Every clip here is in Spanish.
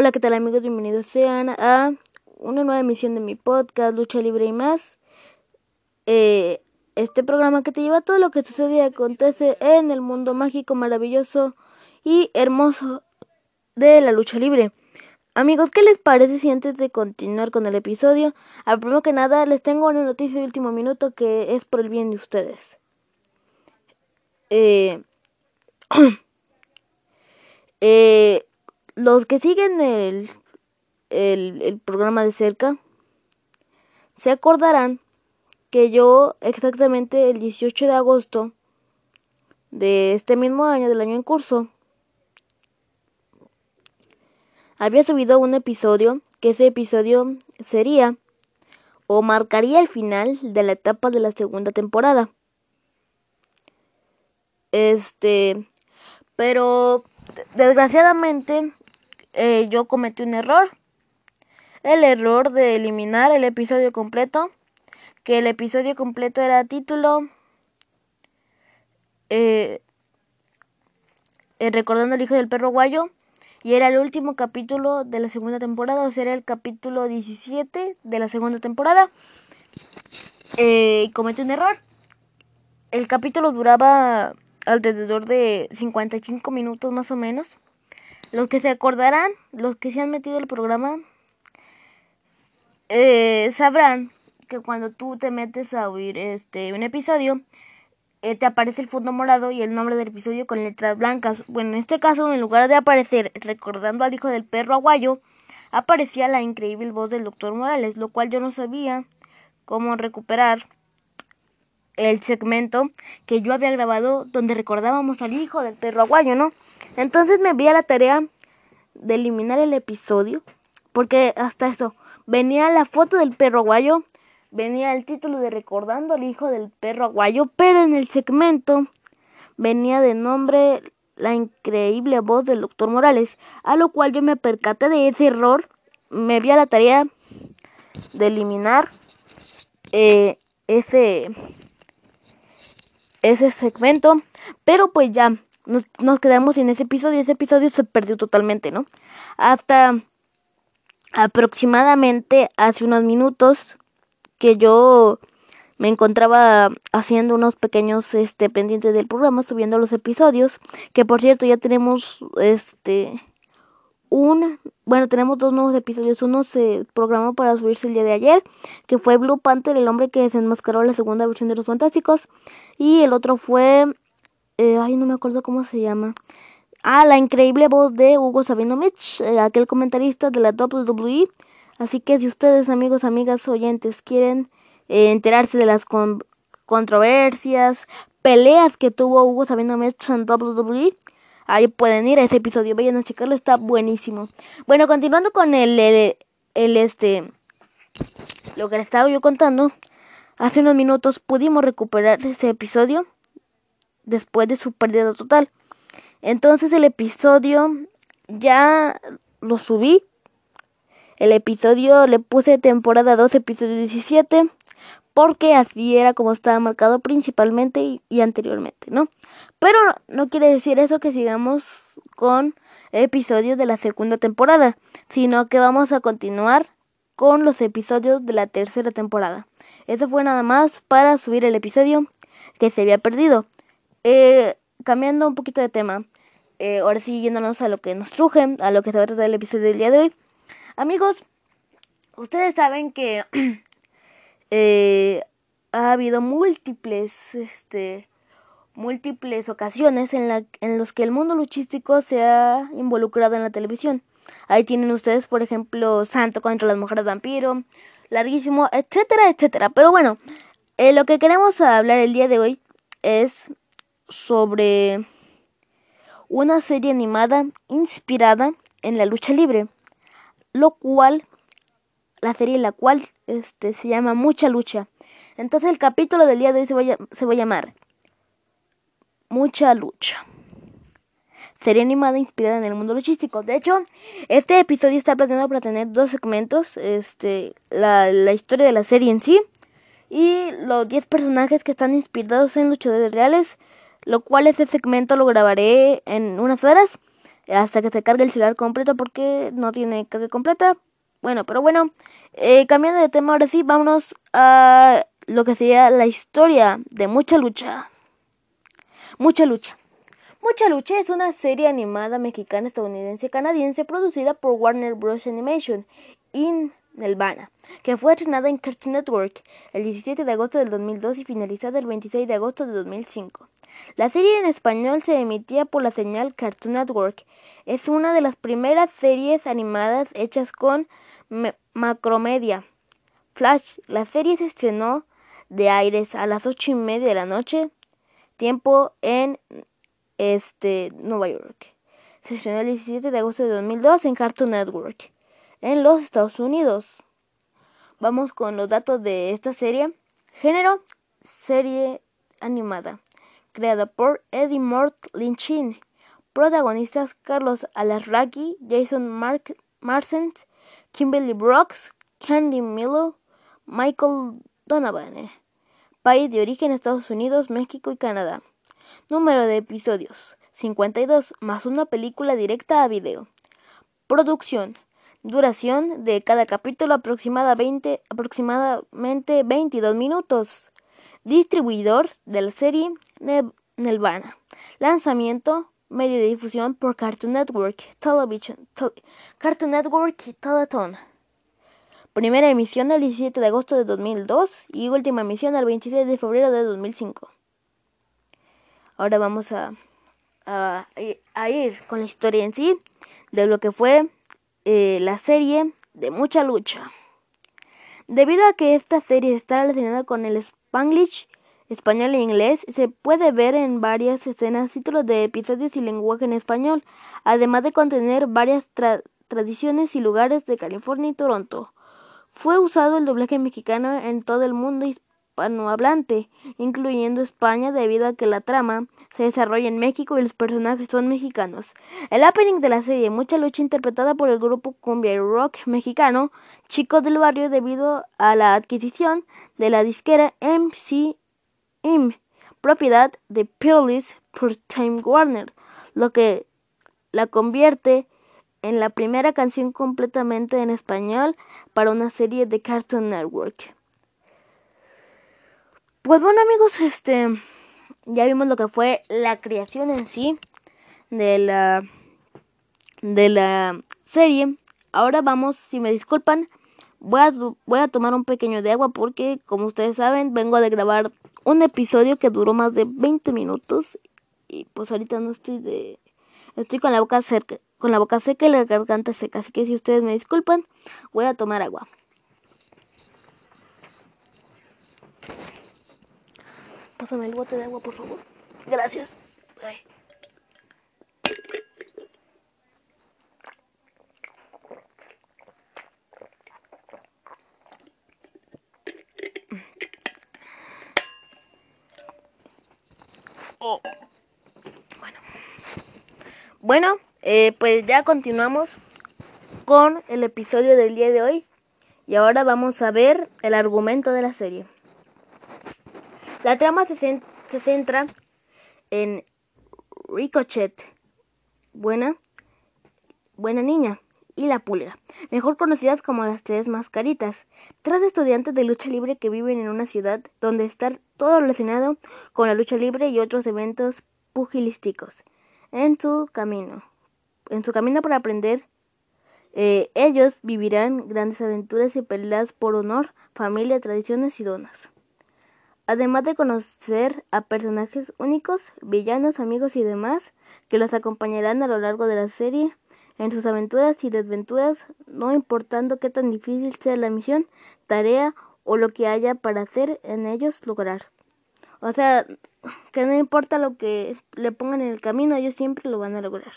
Hola, ¿qué tal amigos? Bienvenidos sean a una nueva emisión de mi podcast Lucha Libre y más. Eh, este programa que te lleva todo lo que sucede y acontece en el mundo mágico, maravilloso y hermoso de la lucha libre. Amigos, ¿qué les parece si antes de continuar con el episodio, al primero que nada les tengo una noticia de último minuto que es por el bien de ustedes? Eh, eh, los que siguen el, el, el programa de cerca se acordarán que yo exactamente el 18 de agosto de este mismo año, del año en curso, había subido un episodio, que ese episodio sería o marcaría el final de la etapa de la segunda temporada. Este, pero desgraciadamente eh, yo cometí un error. El error de eliminar el episodio completo. Que el episodio completo era título. Eh, eh, recordando al hijo del perro guayo. Y era el último capítulo de la segunda temporada. O sea, era el capítulo 17 de la segunda temporada. Eh, cometí un error. El capítulo duraba alrededor de 55 minutos más o menos. Los que se acordarán, los que se han metido al programa, eh, sabrán que cuando tú te metes a oír este un episodio, eh, te aparece el fondo morado y el nombre del episodio con letras blancas. Bueno, en este caso, en lugar de aparecer recordando al hijo del perro aguayo, aparecía la increíble voz del doctor Morales, lo cual yo no sabía cómo recuperar el segmento que yo había grabado donde recordábamos al hijo del perro aguayo, ¿no? Entonces me vi a la tarea de eliminar el episodio, porque hasta eso venía la foto del perro aguayo, venía el título de Recordando al hijo del perro aguayo, pero en el segmento venía de nombre la increíble voz del doctor Morales, a lo cual yo me percaté de ese error, me vi a la tarea de eliminar eh, ese ese segmento, pero pues ya nos, quedamos en ese episodio, ese episodio se perdió totalmente, ¿no? Hasta aproximadamente hace unos minutos que yo me encontraba haciendo unos pequeños este pendientes del programa, subiendo los episodios, que por cierto ya tenemos este un bueno, tenemos dos nuevos episodios. Uno se programó para subirse el día de ayer, que fue Blue Panther, el hombre que desenmascaró la segunda versión de los Fantásticos, y el otro fue eh, ay, no me acuerdo cómo se llama. Ah, la increíble voz de Hugo Sabinovich, eh, aquel comentarista de la WWE. Así que si ustedes, amigos, amigas, oyentes, quieren eh, enterarse de las con controversias, peleas que tuvo Hugo Sabinovich en WWE, ahí pueden ir a ese episodio, vayan a checarlo, está buenísimo. Bueno, continuando con el, el, el este, lo que les estaba yo contando, hace unos minutos pudimos recuperar ese episodio después de su pérdida total. Entonces el episodio ya lo subí. El episodio le puse temporada 2, episodio 17, porque así era como estaba marcado principalmente y, anteriormente, ¿no? Pero no quiere decir eso que sigamos con episodios de la segunda temporada, sino que vamos a continuar con los episodios de la tercera temporada. Eso fue nada más para subir el episodio que se había perdido. Eh, cambiando un poquito de tema, eh, ahora sí yéndonos a lo que nos truje, a lo que se va a tratar el episodio del día de hoy. Amigos, ustedes saben que eh, ha habido múltiples, este, múltiples ocasiones en, la, en los que el mundo luchístico se ha involucrado en la televisión. Ahí tienen ustedes, por ejemplo, Santo contra las mujeres vampiro, larguísimo, etcétera, etcétera. Pero bueno, eh, lo que queremos hablar el día de hoy es sobre una serie animada inspirada en la lucha libre, lo cual la serie la cual este se llama Mucha lucha. Entonces el capítulo del día de hoy se va a, se va a llamar Mucha lucha. Serie animada inspirada en el mundo luchístico. De hecho, este episodio está planeado para tener dos segmentos. Este, la, la historia de la serie en sí. Y los 10 personajes que están inspirados en luchadores reales lo cual ese segmento lo grabaré en unas horas. hasta que se cargue el celular completo porque no tiene carga completa. Bueno, pero bueno, eh, cambiando de tema ahora sí, vámonos a lo que sería la historia de Mucha Lucha. Mucha Lucha. Mucha Lucha es una serie animada mexicana, estadounidense, canadiense producida por Warner Bros. Animation in Nelvana, que fue estrenada en Cartoon Network el 17 de agosto del 2002 y finalizada el 26 de agosto de 2005. La serie en español se emitía por la señal Cartoon Network. Es una de las primeras series animadas hechas con Macromedia. Flash, la serie se estrenó de aires a las ocho y media de la noche, tiempo en este, Nueva York. Se estrenó el 17 de agosto de 2002 en Cartoon Network, en los Estados Unidos. Vamos con los datos de esta serie. Género, serie animada creada por Eddie Mort Lynchin. Protagonistas Carlos Alarraqui, Jason Mark Marsent, Kimberly Brooks, Candy Milo, Michael Donovan. País de origen Estados Unidos, México y Canadá. Número de episodios 52 más una película directa a video. Producción. Duración de cada capítulo aproximadamente, aproximadamente 22 minutos distribuidor de la serie Nelvana. Lanzamiento, medio de difusión por Cartoon Network Cartoon Network Teleton. Primera emisión el 17 de agosto de 2002 y última emisión el 26 de febrero de 2005. Ahora vamos a, ir con la historia en sí de lo que fue eh, la serie de mucha lucha. Debido a que esta serie está relacionada con el Spanglish, español e inglés, se puede ver en varias escenas títulos de episodios y lenguaje en español, además de contener varias tradiciones y lugares de California y Toronto. Fue usado el doblaje mexicano en todo el mundo hispanohablante, incluyendo España, debido a que la trama se desarrolla en México y los personajes son mexicanos. El opening de la serie, mucha lucha interpretada por el grupo cumbia y rock mexicano Chicos del Barrio debido a la adquisición de la disquera MCM, propiedad de Peerless por Time Warner, lo que la convierte en la primera canción completamente en español para una serie de Cartoon Network. Pues bueno amigos, este ya vimos lo que fue la creación en sí de la de la serie. Ahora vamos, si me disculpan, Voy a, voy a tomar un pequeño de agua porque, como ustedes saben, vengo de grabar un episodio que duró más de 20 minutos y pues ahorita no estoy de... Estoy con la boca seca, con la boca seca y la garganta seca, así que si ustedes me disculpan, voy a tomar agua. Pásame el bote de agua, por favor. Gracias. Oh. Bueno, bueno eh, pues ya continuamos con el episodio del día de hoy. Y ahora vamos a ver el argumento de la serie. La trama se, se centra en Ricochet, buena, buena niña, y la pulga, mejor conocidas como las tres mascaritas, tres estudiantes de lucha libre que viven en una ciudad donde está todo relacionado con la lucha libre y otros eventos pugilísticos. En su camino, en su camino para aprender, eh, ellos vivirán grandes aventuras y peleas por honor, familia, tradiciones y donas. Además de conocer a personajes únicos, villanos, amigos y demás que los acompañarán a lo largo de la serie en sus aventuras y desventuras, no importando qué tan difícil sea la misión, tarea o lo que haya para hacer en ellos lograr. O sea, que no importa lo que le pongan en el camino, ellos siempre lo van a lograr.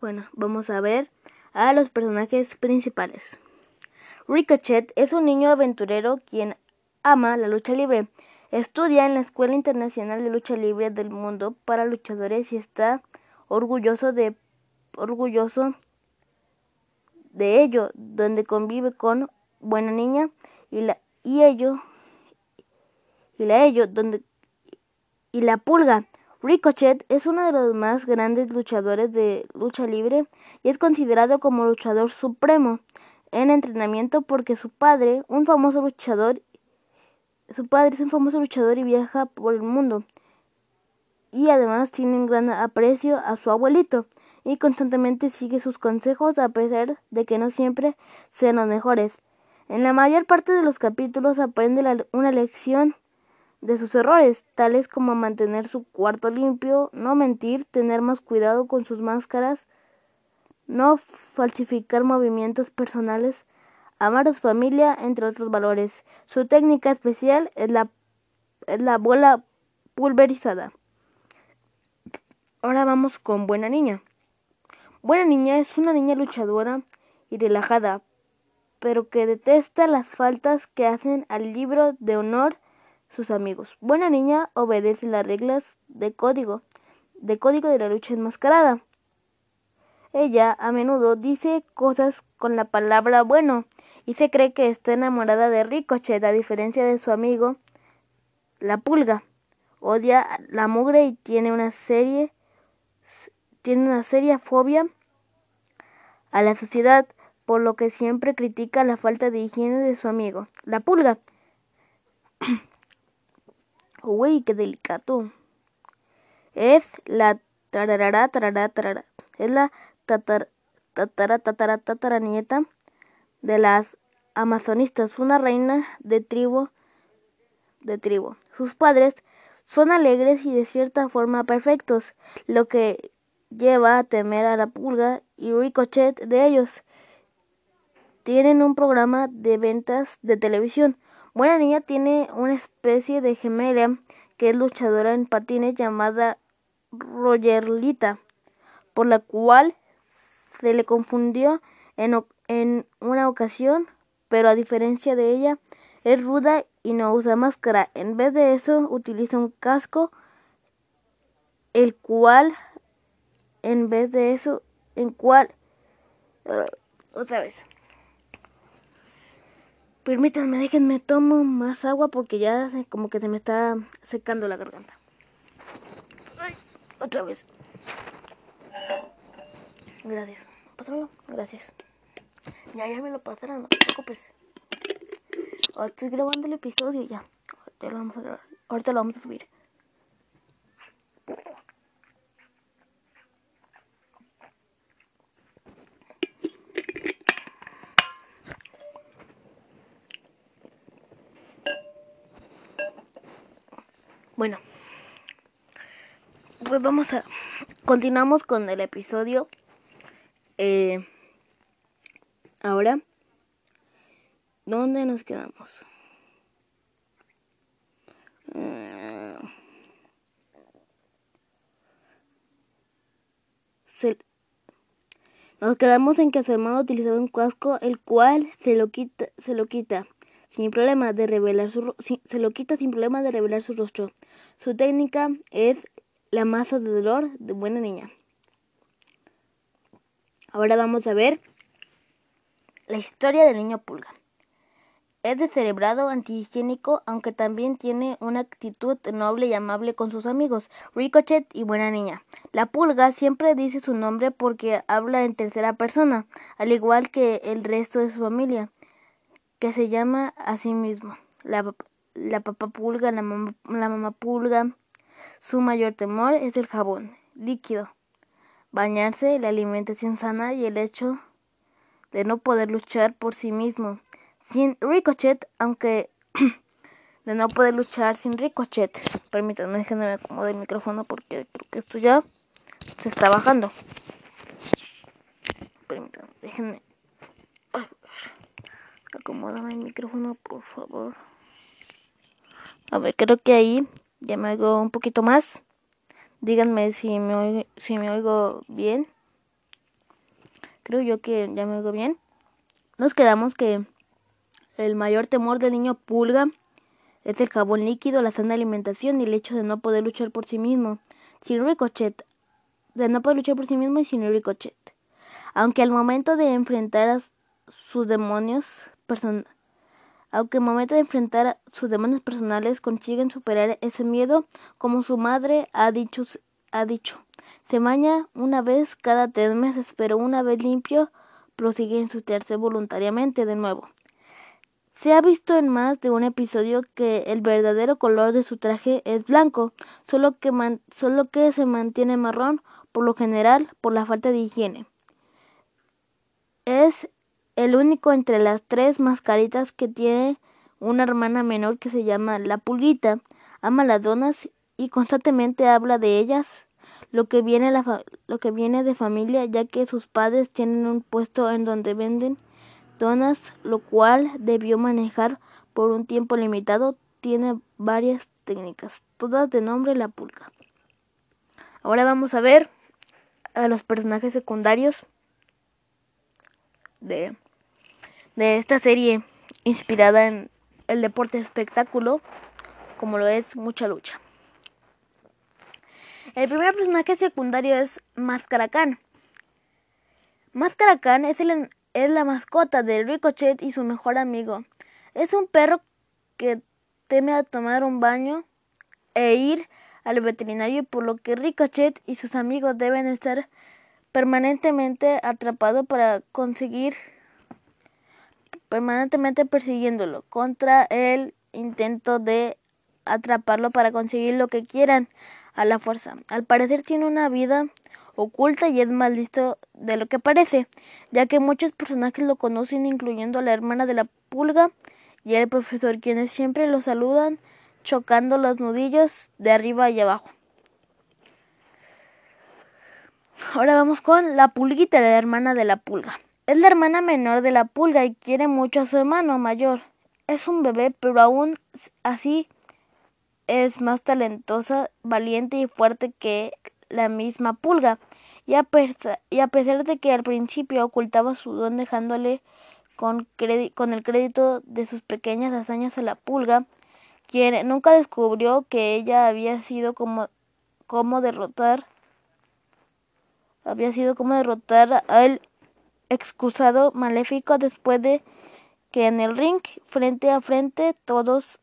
Bueno, vamos a ver a los personajes principales. Ricochet es un niño aventurero quien ama la lucha libre Estudia en la Escuela Internacional de Lucha Libre del Mundo para luchadores y está orgulloso de orgulloso de ello, donde convive con buena niña y la y ello y la ello donde y la pulga. Ricochet es uno de los más grandes luchadores de lucha libre y es considerado como luchador supremo en entrenamiento porque su padre, un famoso luchador, su padre es un famoso luchador y viaja por el mundo. Y además tiene un gran aprecio a su abuelito y constantemente sigue sus consejos a pesar de que no siempre sean los mejores. En la mayor parte de los capítulos aprende una lección de sus errores, tales como mantener su cuarto limpio, no mentir, tener más cuidado con sus máscaras, no falsificar movimientos personales, amar a su familia, entre otros valores. Su técnica especial es la, es la bola pulverizada. Ahora vamos con Buena Niña. Buena Niña es una niña luchadora y relajada, pero que detesta las faltas que hacen al libro de honor sus amigos. Buena niña obedece las reglas de código, de código de la lucha enmascarada. Ella a menudo dice cosas con la palabra bueno y se cree que está enamorada de Ricochet a diferencia de su amigo la pulga. Odia la mugre y tiene una serie tiene una seria fobia a la sociedad, por lo que siempre critica la falta de higiene de su amigo, la pulga. Uy, qué delicado. Es la tararara, tarara, tarara. Es la tatar, tatara, tatara, tatara de las amazonistas, una reina de tribu, de tribu. Sus padres son alegres y de cierta forma perfectos, lo que lleva a temer a la pulga y Ricochet de ellos. Tienen un programa de ventas de televisión Buena Niña tiene una especie de gemela que es luchadora en patines llamada Rogerlita, por la cual se le confundió en, en una ocasión, pero a diferencia de ella, es ruda y no usa máscara. En vez de eso, utiliza un casco, el cual, en vez de eso, en cual, uh, otra vez. Permítanme, déjenme tomo más agua porque ya como que se me está secando la garganta. Otra vez. Gracias. Pásalo. Gracias. Ya, ya me lo pasaron, no te preocupes. estoy grabando el episodio ya. Ahorita lo vamos a grabar. Ahorita lo vamos a subir. Bueno, pues vamos a continuamos con el episodio. Eh, ahora, ¿dónde nos quedamos? Eh, nos quedamos en que su hermano utilizaba un casco, el cual se lo quita, se lo quita sin problema de revelar su se lo quita sin problema de revelar su rostro. Su técnica es la masa de dolor de buena niña. Ahora vamos a ver la historia del niño pulga. Es descerebrado, antihigiénico, aunque también tiene una actitud noble y amable con sus amigos, Ricochet y buena niña. La pulga siempre dice su nombre porque habla en tercera persona, al igual que el resto de su familia que se llama a sí mismo. La, la papá pulga, la mamá, la mamá pulga. Su mayor temor es el jabón líquido, bañarse, la alimentación sana y el hecho de no poder luchar por sí mismo. Sin Ricochet, aunque de no poder luchar sin Ricochet. Permítanme, déjenme acomodar el micrófono porque creo que esto ya se está bajando. Permítanme, déjenme Acomódame el micrófono, por favor. A ver, creo que ahí ya me oigo un poquito más. Díganme si me oigo, si me oigo bien. Creo yo que ya me oigo bien. Nos quedamos que el mayor temor del niño pulga es el jabón líquido, la sana alimentación y el hecho de no poder luchar por sí mismo. Sin ricochet. De no poder luchar por sí mismo y sin ricochet. Aunque al momento de enfrentar a sus demonios aunque en momento de enfrentar sus demonios personales consiguen superar ese miedo, como su madre ha dicho, ha dicho. Se baña una vez cada tres meses, pero una vez limpio, prosigue a insultarse voluntariamente de nuevo. Se ha visto en más de un episodio que el verdadero color de su traje es blanco, solo que, solo que se mantiene marrón, por lo general, por la falta de higiene. Es el único entre las tres mascaritas que tiene una hermana menor que se llama la pulguita, ama las donas y constantemente habla de ellas lo que viene, lo que viene de familia, ya que sus padres tienen un puesto en donde venden donas, lo cual debió manejar por un tiempo limitado. Tiene varias técnicas, todas de nombre La Pulga. Ahora vamos a ver a los personajes secundarios de, de esta serie inspirada en el deporte espectáculo, como lo es mucha lucha. El primer personaje secundario es Mascaracán. Mascaracán es, es la mascota de Ricochet y su mejor amigo. Es un perro que teme a tomar un baño e ir al veterinario, por lo que Ricochet y sus amigos deben estar permanentemente atrapados para conseguir permanentemente persiguiéndolo contra el intento de atraparlo para conseguir lo que quieran a la fuerza. Al parecer tiene una vida oculta y es más listo de lo que parece, ya que muchos personajes lo conocen, incluyendo a la hermana de la pulga y el profesor, quienes siempre lo saludan chocando los nudillos de arriba y abajo. Ahora vamos con la pulguita, la hermana de la pulga. Es la hermana menor de la pulga y quiere mucho a su hermano mayor. Es un bebé, pero aún así es más talentosa, valiente y fuerte que la misma pulga, y a, pesar de que al principio ocultaba su don dejándole con, con el crédito de sus pequeñas hazañas a la pulga, quien nunca descubrió que ella había sido como, como derrotar había sido como derrotar al excusado maléfico después de que en el ring frente a frente todos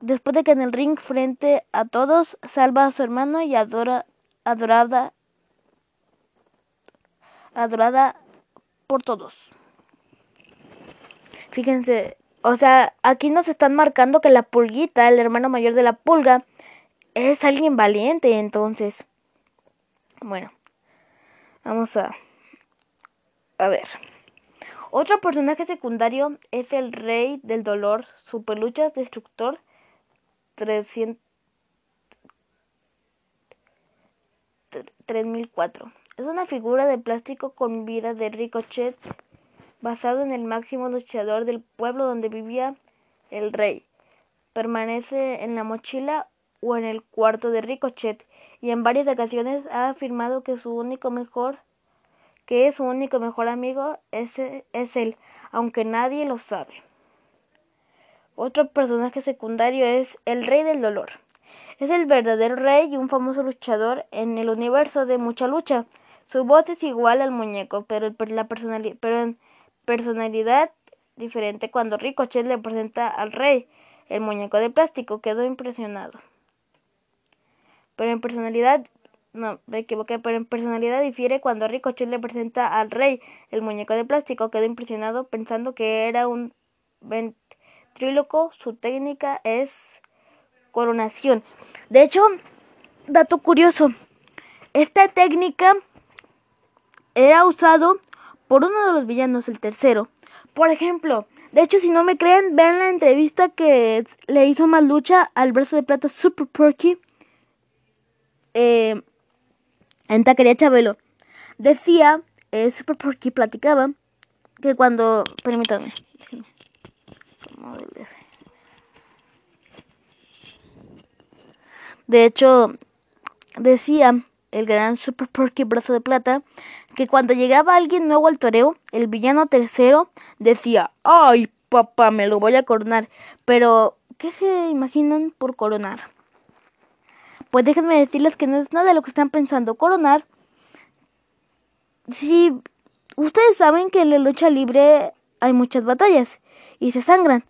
después de que en el ring frente a todos salva a su hermano y adora, adorada, adorada por todos. Fíjense, o sea, aquí nos están marcando que la pulguita, el hermano mayor de la pulga, es alguien valiente, entonces. Bueno, vamos a... A ver. Otro personaje secundario es el rey del dolor, su pelucha destructor 3004. Es una figura de plástico con vida de Ricochet basado en el máximo luchador del pueblo donde vivía el rey. Permanece en la mochila o en el cuarto de Ricochet y en varias ocasiones ha afirmado que su único mejor que su único mejor amigo es, es él, aunque nadie lo sabe. Otro personaje secundario es el Rey del Dolor. Es el verdadero rey y un famoso luchador en el universo de mucha lucha. Su voz es igual al muñeco, pero, la pero en personalidad diferente cuando Ricochet le presenta al rey, el muñeco de plástico, quedó impresionado. Pero en personalidad, no, me equivoqué, pero en personalidad difiere cuando Ricochet le presenta al rey, el muñeco de plástico, quedó impresionado pensando que era un tríloco, su técnica es coronación. De hecho, dato curioso, esta técnica era usado por uno de los villanos, el tercero. Por ejemplo, de hecho, si no me creen, vean la entrevista que le hizo más lucha al brazo de plata Super Perky eh, en Taquería Chabelo. Decía, eh, Super Perky platicaba que cuando, permítanme, de hecho, decía el gran Super Porky Brazo de Plata que cuando llegaba alguien nuevo al toreo, el villano tercero decía, ay papá, me lo voy a coronar. Pero, ¿qué se imaginan por coronar? Pues déjenme decirles que no es nada de lo que están pensando. Coronar, si ustedes saben que en la lucha libre hay muchas batallas y se sangran.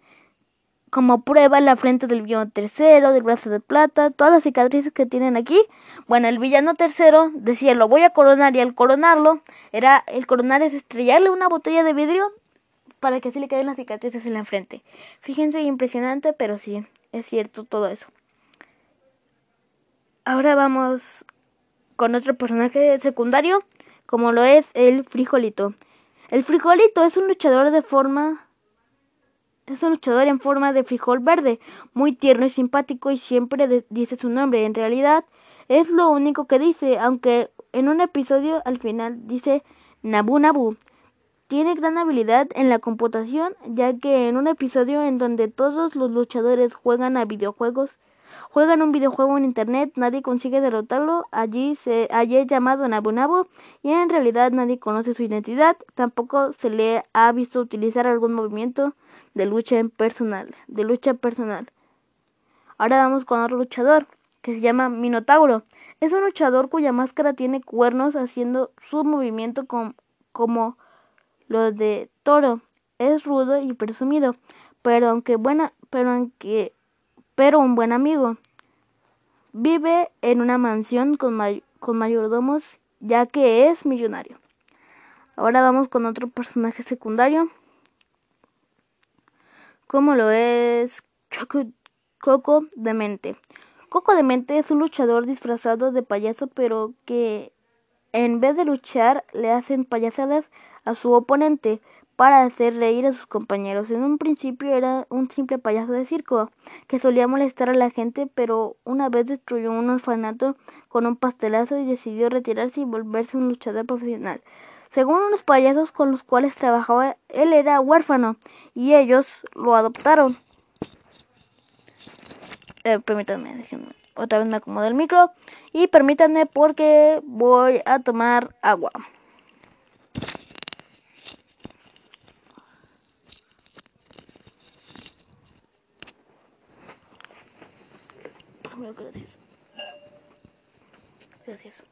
Como prueba la frente del villano tercero, del brazo de plata, todas las cicatrices que tienen aquí. Bueno, el villano tercero decía lo voy a coronar y al coronarlo, era el coronar es estrellarle una botella de vidrio para que así le queden las cicatrices en la frente. Fíjense, impresionante, pero sí, es cierto todo eso. Ahora vamos con otro personaje secundario, como lo es el frijolito. El frijolito es un luchador de forma es un luchador en forma de frijol verde, muy tierno y simpático y siempre dice su nombre. En realidad es lo único que dice, aunque en un episodio al final dice Nabu Nabu. Tiene gran habilidad en la computación, ya que en un episodio en donde todos los luchadores juegan a videojuegos, juegan un videojuego en internet, nadie consigue derrotarlo, allí se allí es llamado Nabu y en realidad nadie conoce su identidad, tampoco se le ha visto utilizar algún movimiento de lucha personal, de lucha personal. Ahora vamos con otro luchador que se llama Minotauro. Es un luchador cuya máscara tiene cuernos haciendo su movimiento como los de Toro. Es rudo y presumido, pero aunque buena, pero aunque pero un buen amigo. Vive en una mansión con, con mayordomos ya que es millonario. Ahora vamos con otro personaje secundario, como lo es Coco Demente. Coco Demente es un luchador disfrazado de payaso, pero que en vez de luchar le hacen payasadas a su oponente para hacer reír a sus compañeros. En un principio era un simple payaso de circo que solía molestar a la gente, pero una vez destruyó un orfanato con un pastelazo y decidió retirarse y volverse un luchador profesional. Según unos payasos con los cuales trabajaba, él era huérfano y ellos lo adoptaron. Eh, permítanme, déjenme. Otra vez me acomodo el micro y permítanme porque voy a tomar agua. Gracias. Gracias.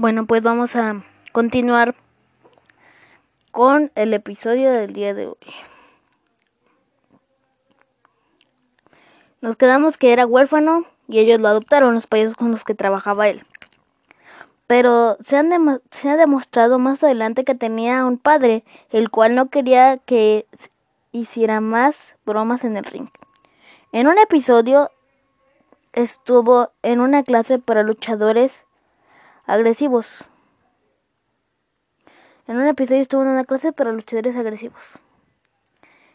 Bueno, pues vamos a continuar con el episodio del día de hoy. Nos quedamos que era huérfano y ellos lo adoptaron, los payasos con los que trabajaba él. Pero se, han se ha demostrado más adelante que tenía un padre, el cual no quería que hiciera más bromas en el ring. En un episodio estuvo en una clase para luchadores agresivos. En un episodio estuvo en una clase para luchadores agresivos.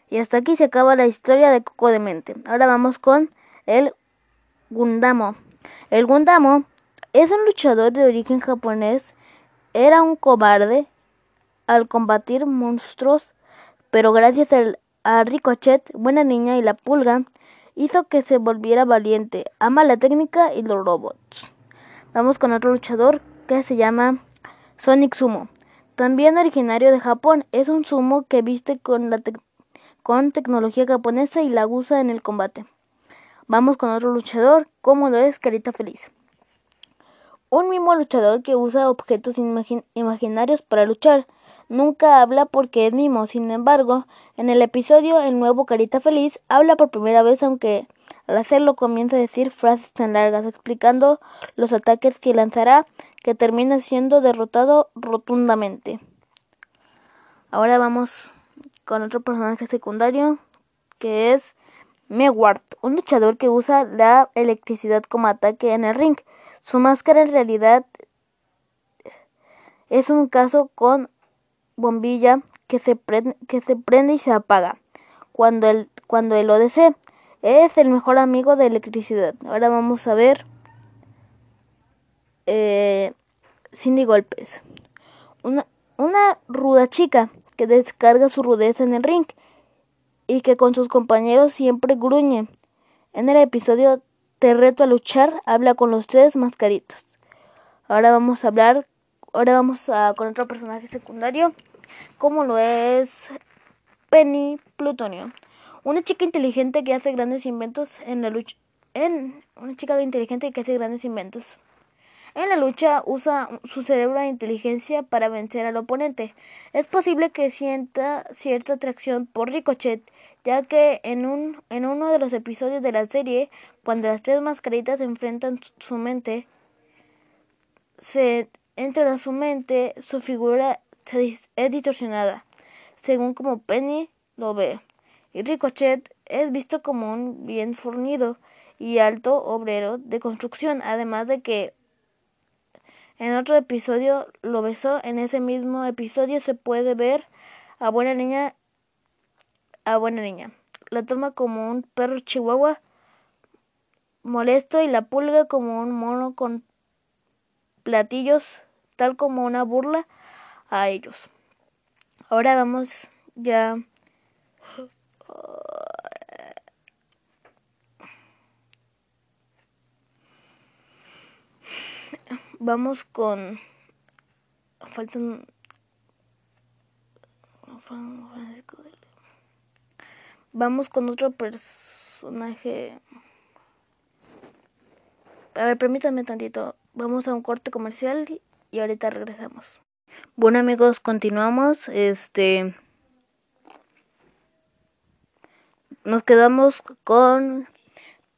Y hasta aquí se acaba la historia de Coco de Mente. Ahora vamos con el Gundamo. El Gundamo es un luchador de origen japonés. Era un cobarde al combatir monstruos, pero gracias a Ricochet, buena niña y la pulga, hizo que se volviera valiente. Ama la técnica y los robots. Vamos con otro luchador que se llama Sonic Sumo. También originario de Japón, es un sumo que viste con, la con tecnología japonesa y la usa en el combate. Vamos con otro luchador, como lo es Carita Feliz. Un mismo luchador que usa objetos imaginarios para luchar. Nunca habla porque es mimo, sin embargo, en el episodio El nuevo Carita Feliz habla por primera vez aunque al hacerlo comienza a decir frases tan largas explicando los ataques que lanzará que termina siendo derrotado rotundamente. Ahora vamos con otro personaje secundario que es Mewart, un luchador que usa la electricidad como ataque en el ring. Su máscara en realidad es un caso con bombilla que se, prende, que se prende y se apaga cuando él, cuando él lo desee. Es el mejor amigo de electricidad. Ahora vamos a ver eh, Cindy Golpes. Una, una ruda chica que descarga su rudeza en el ring y que con sus compañeros siempre gruñe. En el episodio Te reto a luchar, habla con los tres mascaritas. Ahora vamos a hablar, ahora vamos a con otro personaje secundario, como lo es Penny Plutonio, una chica inteligente que hace grandes inventos en la lucha, en una chica inteligente que hace grandes inventos. En la lucha usa su cerebro e inteligencia para vencer al oponente. Es posible que sienta cierta atracción por Ricochet, ya que en, un, en uno de los episodios de la serie, cuando las tres mascaritas enfrentan su mente, se entra a su mente, su figura es distorsionada, según como Penny lo ve. Y Ricochet es visto como un bien fornido y alto obrero de construcción, además de que en otro episodio lo besó. En ese mismo episodio se puede ver a buena niña a buena niña. La toma como un perro chihuahua molesto y la pulga como un mono con platillos, tal como una burla a ellos. Ahora vamos ya Vamos con. Faltan. Vamos con otro personaje. A ver, permítanme tantito. Vamos a un corte comercial y ahorita regresamos. Bueno amigos, continuamos. Este. Nos quedamos con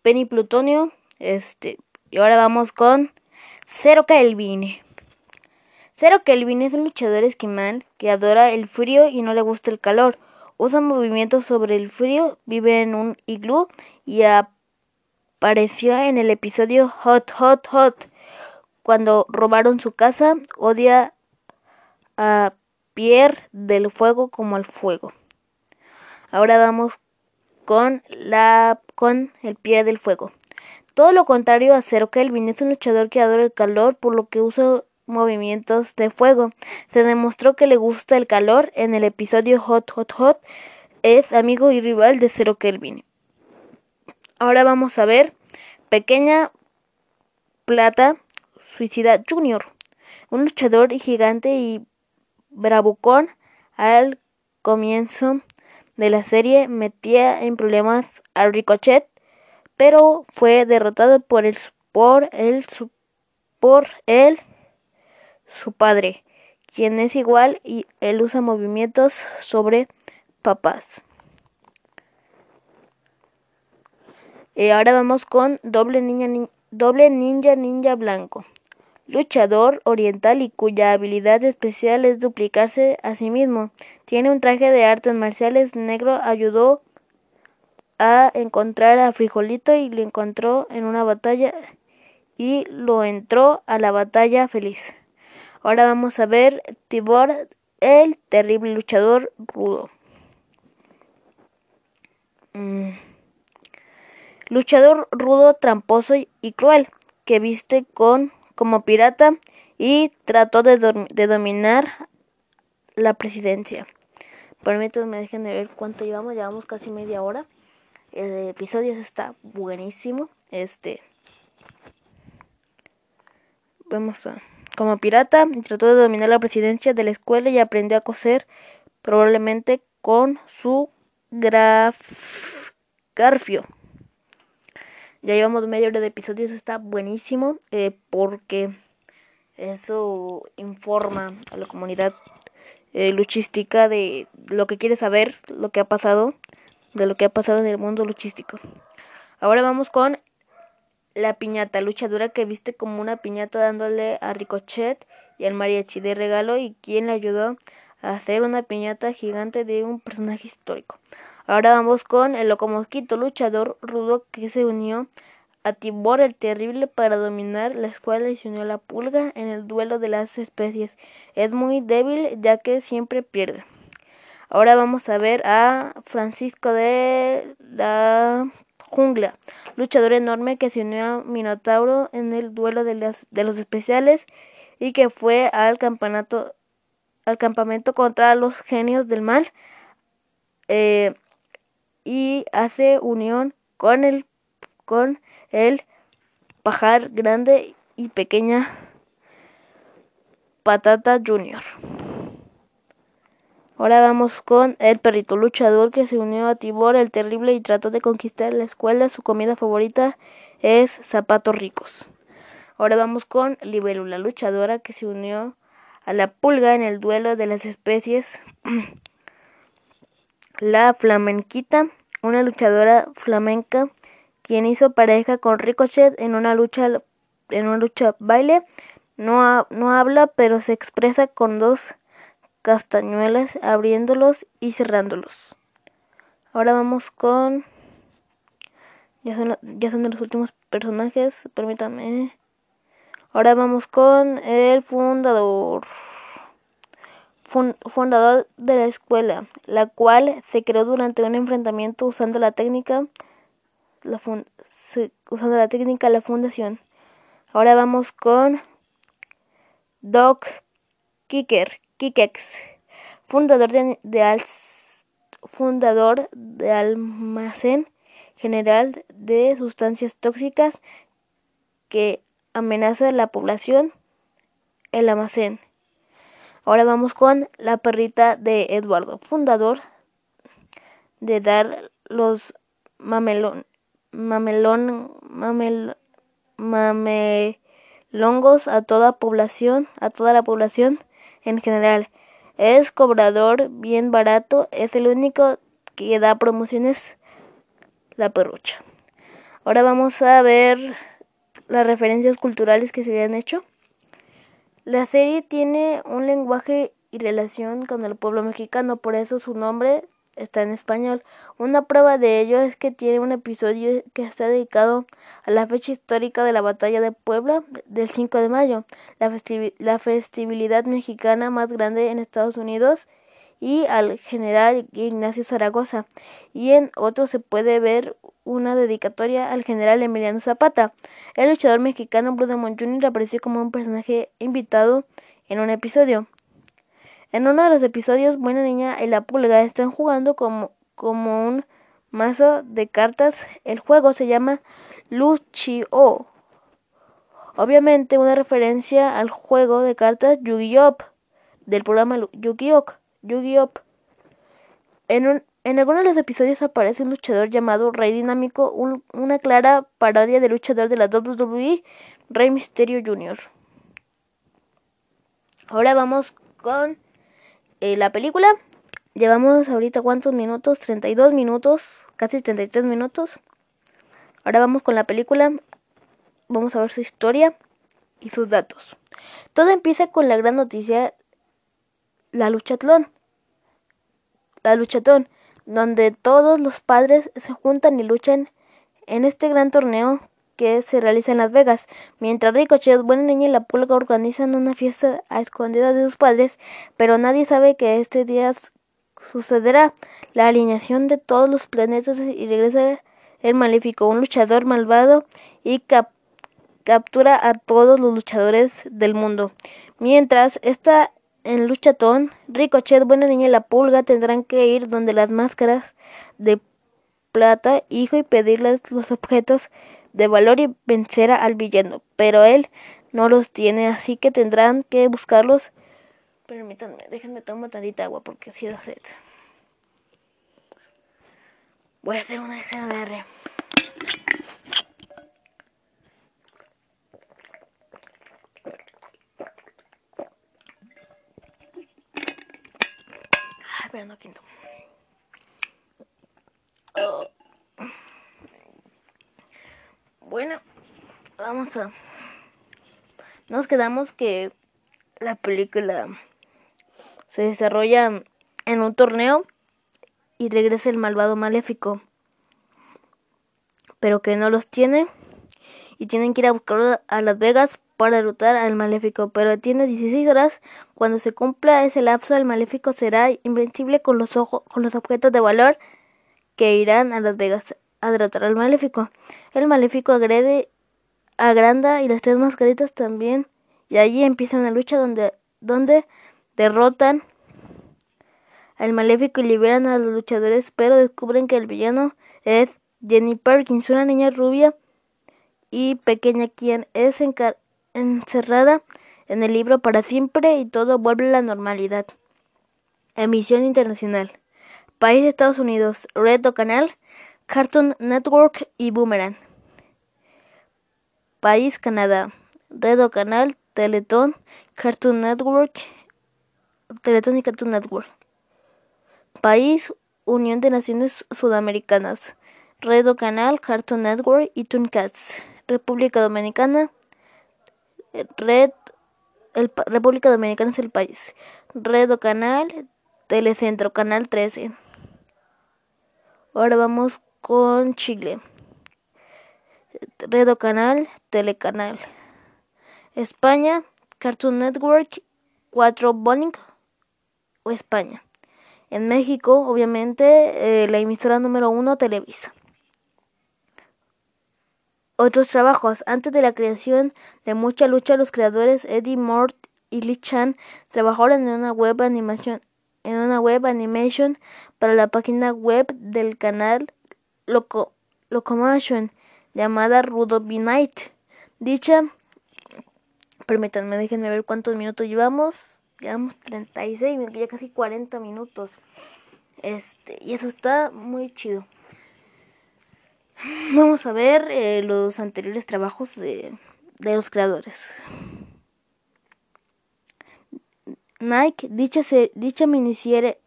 Penny Plutonio. Este. Y ahora vamos con Zero Kelvin. Zero Kelvin es un luchador esquimal que adora el frío y no le gusta el calor. Usa movimientos sobre el frío, vive en un iglú y apareció en el episodio Hot Hot Hot. Cuando robaron su casa, odia a Pierre del fuego como al fuego. Ahora vamos con la con el Pierre del fuego. Todo lo contrario a Zero Kelvin, es un luchador que adora el calor, por lo que usa movimientos de fuego. Se demostró que le gusta el calor en el episodio Hot Hot Hot. Es amigo y rival de Zero Kelvin. Ahora vamos a ver Pequeña Plata Suicida Junior. Un luchador gigante y bravucón al comienzo de la serie metía en problemas a Ricochet pero fue derrotado por el por el por él su padre, quien es igual y él usa movimientos sobre papás. Y ahora vamos con doble doble ninja ninja blanco, luchador oriental y cuya habilidad especial es duplicarse a sí mismo. Tiene un traje de artes marciales negro, ayudó a encontrar a Frijolito y lo encontró en una batalla y lo entró a la batalla feliz. Ahora vamos a ver Tibor, el terrible luchador rudo. Mm. Luchador rudo, tramposo y cruel, que viste con como pirata y trató de, dominar la presidencia. Permítanme, dejen de ver cuánto llevamos, llevamos casi media hora. El episodio está buenísimo. Este. Vamos a. Como pirata, trató de dominar la presidencia de la escuela y aprendió a coser, probablemente con su graf... garfio. Ya llevamos media hora de episodio, eso está buenísimo, eh, porque eso informa a la comunidad eh, luchística de lo que quiere saber, lo que ha pasado de lo que ha pasado en el mundo luchístico. Ahora vamos con la piñata, luchadora que viste como una piñata dándole a Ricochet y al mariachi de regalo y quien le ayudó a hacer una piñata gigante de un personaje histórico. Ahora vamos con el locomosquito, luchador rudo que se unió a Tibor el Terrible para dominar la escuela y se unió a la pulga en el duelo de las especies. Es muy débil ya que siempre pierde. Ahora vamos a ver a Francisco de la Jungla, luchador enorme que se unió a Minotauro en el duelo de, los especiales y que fue al campamento, al campamento contra los genios del mal. Eh, y hace unión con el con el pajar grande y pequeña patata junior. Ahora vamos con el perrito luchador que se unió a Tibor el terrible y trató de conquistar la escuela. Su comida favorita es zapatos ricos. Ahora vamos con Libélula luchadora que se unió a la pulga en el duelo de las especies. la flamenquita, una luchadora flamenca quien hizo pareja con Ricochet en una lucha en una lucha baile. No, no habla, pero se expresa con dos castañuelas abriéndolos y cerrándolos. Ahora vamos con... Ya son, ya son de los últimos personajes, permítanme. Ahora vamos con el fundador. Fundador de la escuela, la cual se creó durante un enfrentamiento usando la técnica la usando la técnica la fundación. Ahora vamos con Doc Kicker, Kikex, fundador de, fundador de almacén general de sustancias tóxicas que amenaza la población, el almacén. Ahora vamos con la perrita de Eduardo, fundador de dar los mamelón, mamel, mamelongos a toda población, a toda la población en general. Es cobrador bien barato, es el único que da promociones la perrucha. Ahora vamos a ver las referencias culturales que se han hecho. La serie tiene un lenguaje y relación con el pueblo mexicano, por eso su nombre está en español. Una prueba de ello es que tiene un episodio que está dedicado a la fecha histórica de la batalla de Puebla del 5 de mayo, la, la festividad mexicana más grande en Estados Unidos y al general Ignacio Zaragoza. Y en otro se puede ver una dedicatoria al general Emiliano Zapata. El luchador mexicano Blue Demon Jr. apareció como un personaje invitado en un episodio. En uno de los episodios, Buena Niña y la Pulga están jugando como, como un mazo de cartas. El juego se llama Luchi-Oh. Obviamente una referencia al juego de cartas Yu-Gi-Oh! del programa Yu-Gi-Oh! Yu-Gi-Oh! En, en algunos de los episodios aparece un luchador llamado Rey Dinámico, una clara parodia del luchador de la WWE, Rey Misterio Jr. Ahora vamos con eh, la película. Llevamos ahorita cuántos minutos? 32 minutos, casi 33 minutos. Ahora vamos con la película. Vamos a ver su historia y sus datos. Todo empieza con la gran noticia, la luchatlón. La luchatón, donde todos los padres se juntan y luchan en este gran torneo que se realiza en Las Vegas, mientras Ricochet, Buena Niña y la Pulga organizan una fiesta a escondidas de sus padres, pero nadie sabe que este día sucederá la alineación de todos los planetas y regresa el maléfico, un luchador malvado y captura a todos los luchadores del mundo. Mientras está en luchatón, Ricochet, Buena Niña y la Pulga tendrán que ir donde las máscaras de plata, hijo, y pedirles los objetos de valor y vencer al villano, pero él no los tiene, así que tendrán que buscarlos. Permítanme, déjenme tomar tantita agua porque si da sed. Voy a hacer una SMR. No quinto. Bueno, vamos a... Nos quedamos que la película se desarrolla en un torneo y regresa el malvado maléfico. Pero que no los tiene y tienen que ir a buscarlo a Las Vegas para derrotar al maléfico. Pero tiene 16 horas. Cuando se cumpla ese lapso, el maléfico será invencible con los, ojos, con los objetos de valor que irán a Las Vegas a derrotar al maléfico. El maléfico agrede a Granda y las tres mascaritas también. Y allí empieza una lucha donde, donde derrotan al maléfico y liberan a los luchadores, pero descubren que el villano es Jenny Perkins, una niña rubia y pequeña quien es encerrada en el libro para siempre y todo vuelve a la normalidad. Emisión internacional. País de Estados Unidos, Red Canal, Cartoon Network y Boomerang. País Canadá, Red Canal, Teleton, Cartoon Network, Teleton y Cartoon Network. País Unión de Naciones Sudamericanas, Red Canal, Cartoon Network y Tooncats. República Dominicana, Red, el, República Dominicana es el país. Red o Canal, Telecentro, Canal 13. Ahora vamos con Chile. Redo Canal, Telecanal. España, Cartoon Network, 4 Bowling o España. En México, obviamente, eh, la emisora número 1, Televisa. Otros trabajos. Antes de la creación de mucha lucha, los creadores Eddie Mort y Lee Chan trabajaron en una web animación en una web animation para la página web del canal Loco, Locomotion llamada Rudolph Night. Dicha, permítanme, déjenme ver cuántos minutos llevamos. Llevamos 36, ya casi 40 minutos. Este, y eso está muy chido. Vamos a ver eh, los anteriores trabajos de, de los creadores. Nike, dicha, dicha miniserie,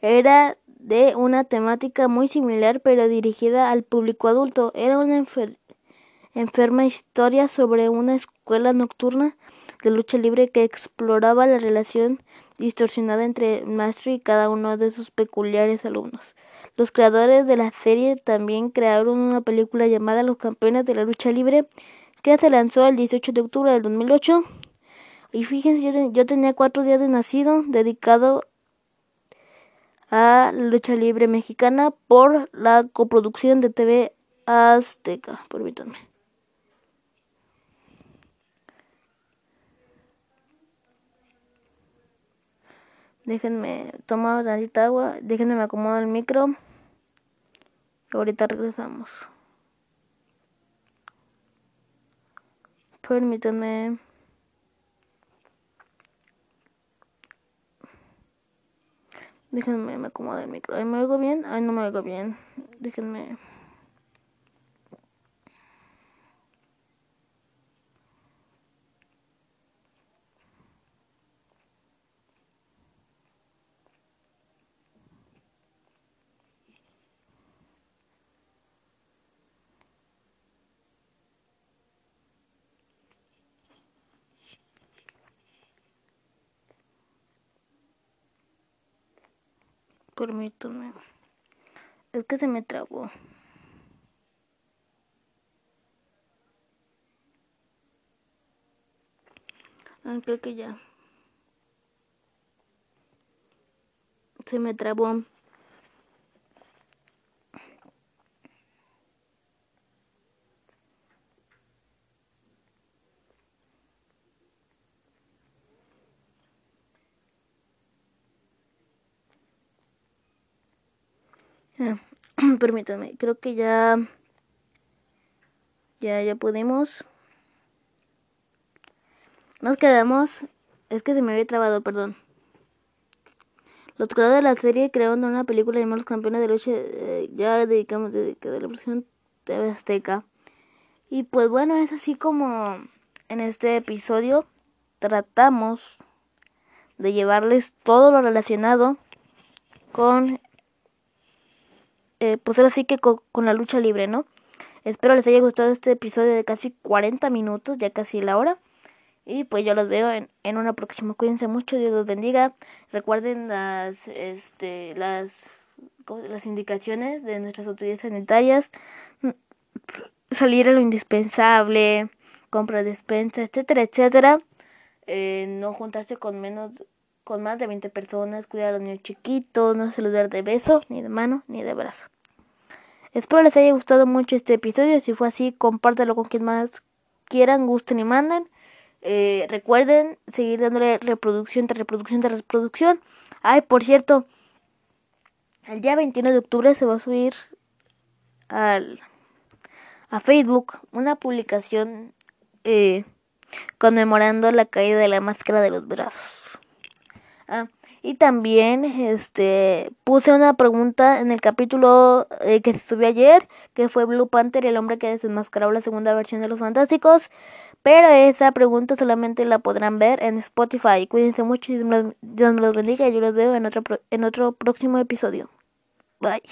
era de una temática muy similar pero dirigida al público adulto. Era una enferma historia sobre una escuela nocturna de lucha libre que exploraba la relación distorsionada entre el maestro y cada uno de sus peculiares alumnos. Los creadores de la serie también crearon una película llamada Los Campeones de la Lucha Libre que se lanzó el 18 de octubre del 2008. Y fíjense, yo, yo tenía cuatro días de nacido dedicado a lucha libre mexicana por la coproducción de TV Azteca. Permítanme. Déjenme tomar tantita agua, déjenme me acomodo el micro. Y ahorita regresamos. Permítanme. Déjenme, me acomodo el micro. ¿Me oigo bien? Ay, no me oigo bien. Déjenme. Permítame. Es que se me trabó. Ah, creo que ya. Se me trabó. permítanme, creo que ya ya ya pudimos nos quedamos es que se me había trabado, perdón. Los creadores de la serie crearon una película llamada Los Campeones de Lucha, eh, ya dedicamos de, de la versión TV Azteca. Y pues bueno, es así como en este episodio tratamos de llevarles todo lo relacionado con eh, pues ahora sí que con, la lucha libre, ¿no? Espero les haya gustado este episodio de casi 40 minutos, ya casi la hora. Y pues yo los veo en, en una próxima. Cuídense mucho, Dios los bendiga. Recuerden las, este, las, las indicaciones de nuestras autoridades sanitarias. Salir a lo indispensable, compra despensa, etcétera, etcétera. Eh, no juntarse con menos con más de 20 personas, cuidar a los niños chiquitos, no saludar de beso, ni de mano, ni de brazo. Espero les haya gustado mucho este episodio. Si fue así, compártelo con quien más quieran, gusten y manden. Eh, recuerden seguir dándole reproducción tras reproducción tras reproducción. Ay, por cierto, el día 21 de octubre se va a subir al, a Facebook una publicación eh, conmemorando la caída de la máscara de los brazos. Ah, y también este puse una pregunta en el capítulo eh, que subió ayer, que fue Blue Panther, el hombre que desenmascaró la segunda versión de los Fantásticos. Pero esa pregunta solamente la podrán ver en Spotify. Cuídense mucho y Dios me los bendiga. Y yo los veo en otro, en otro próximo episodio. Bye.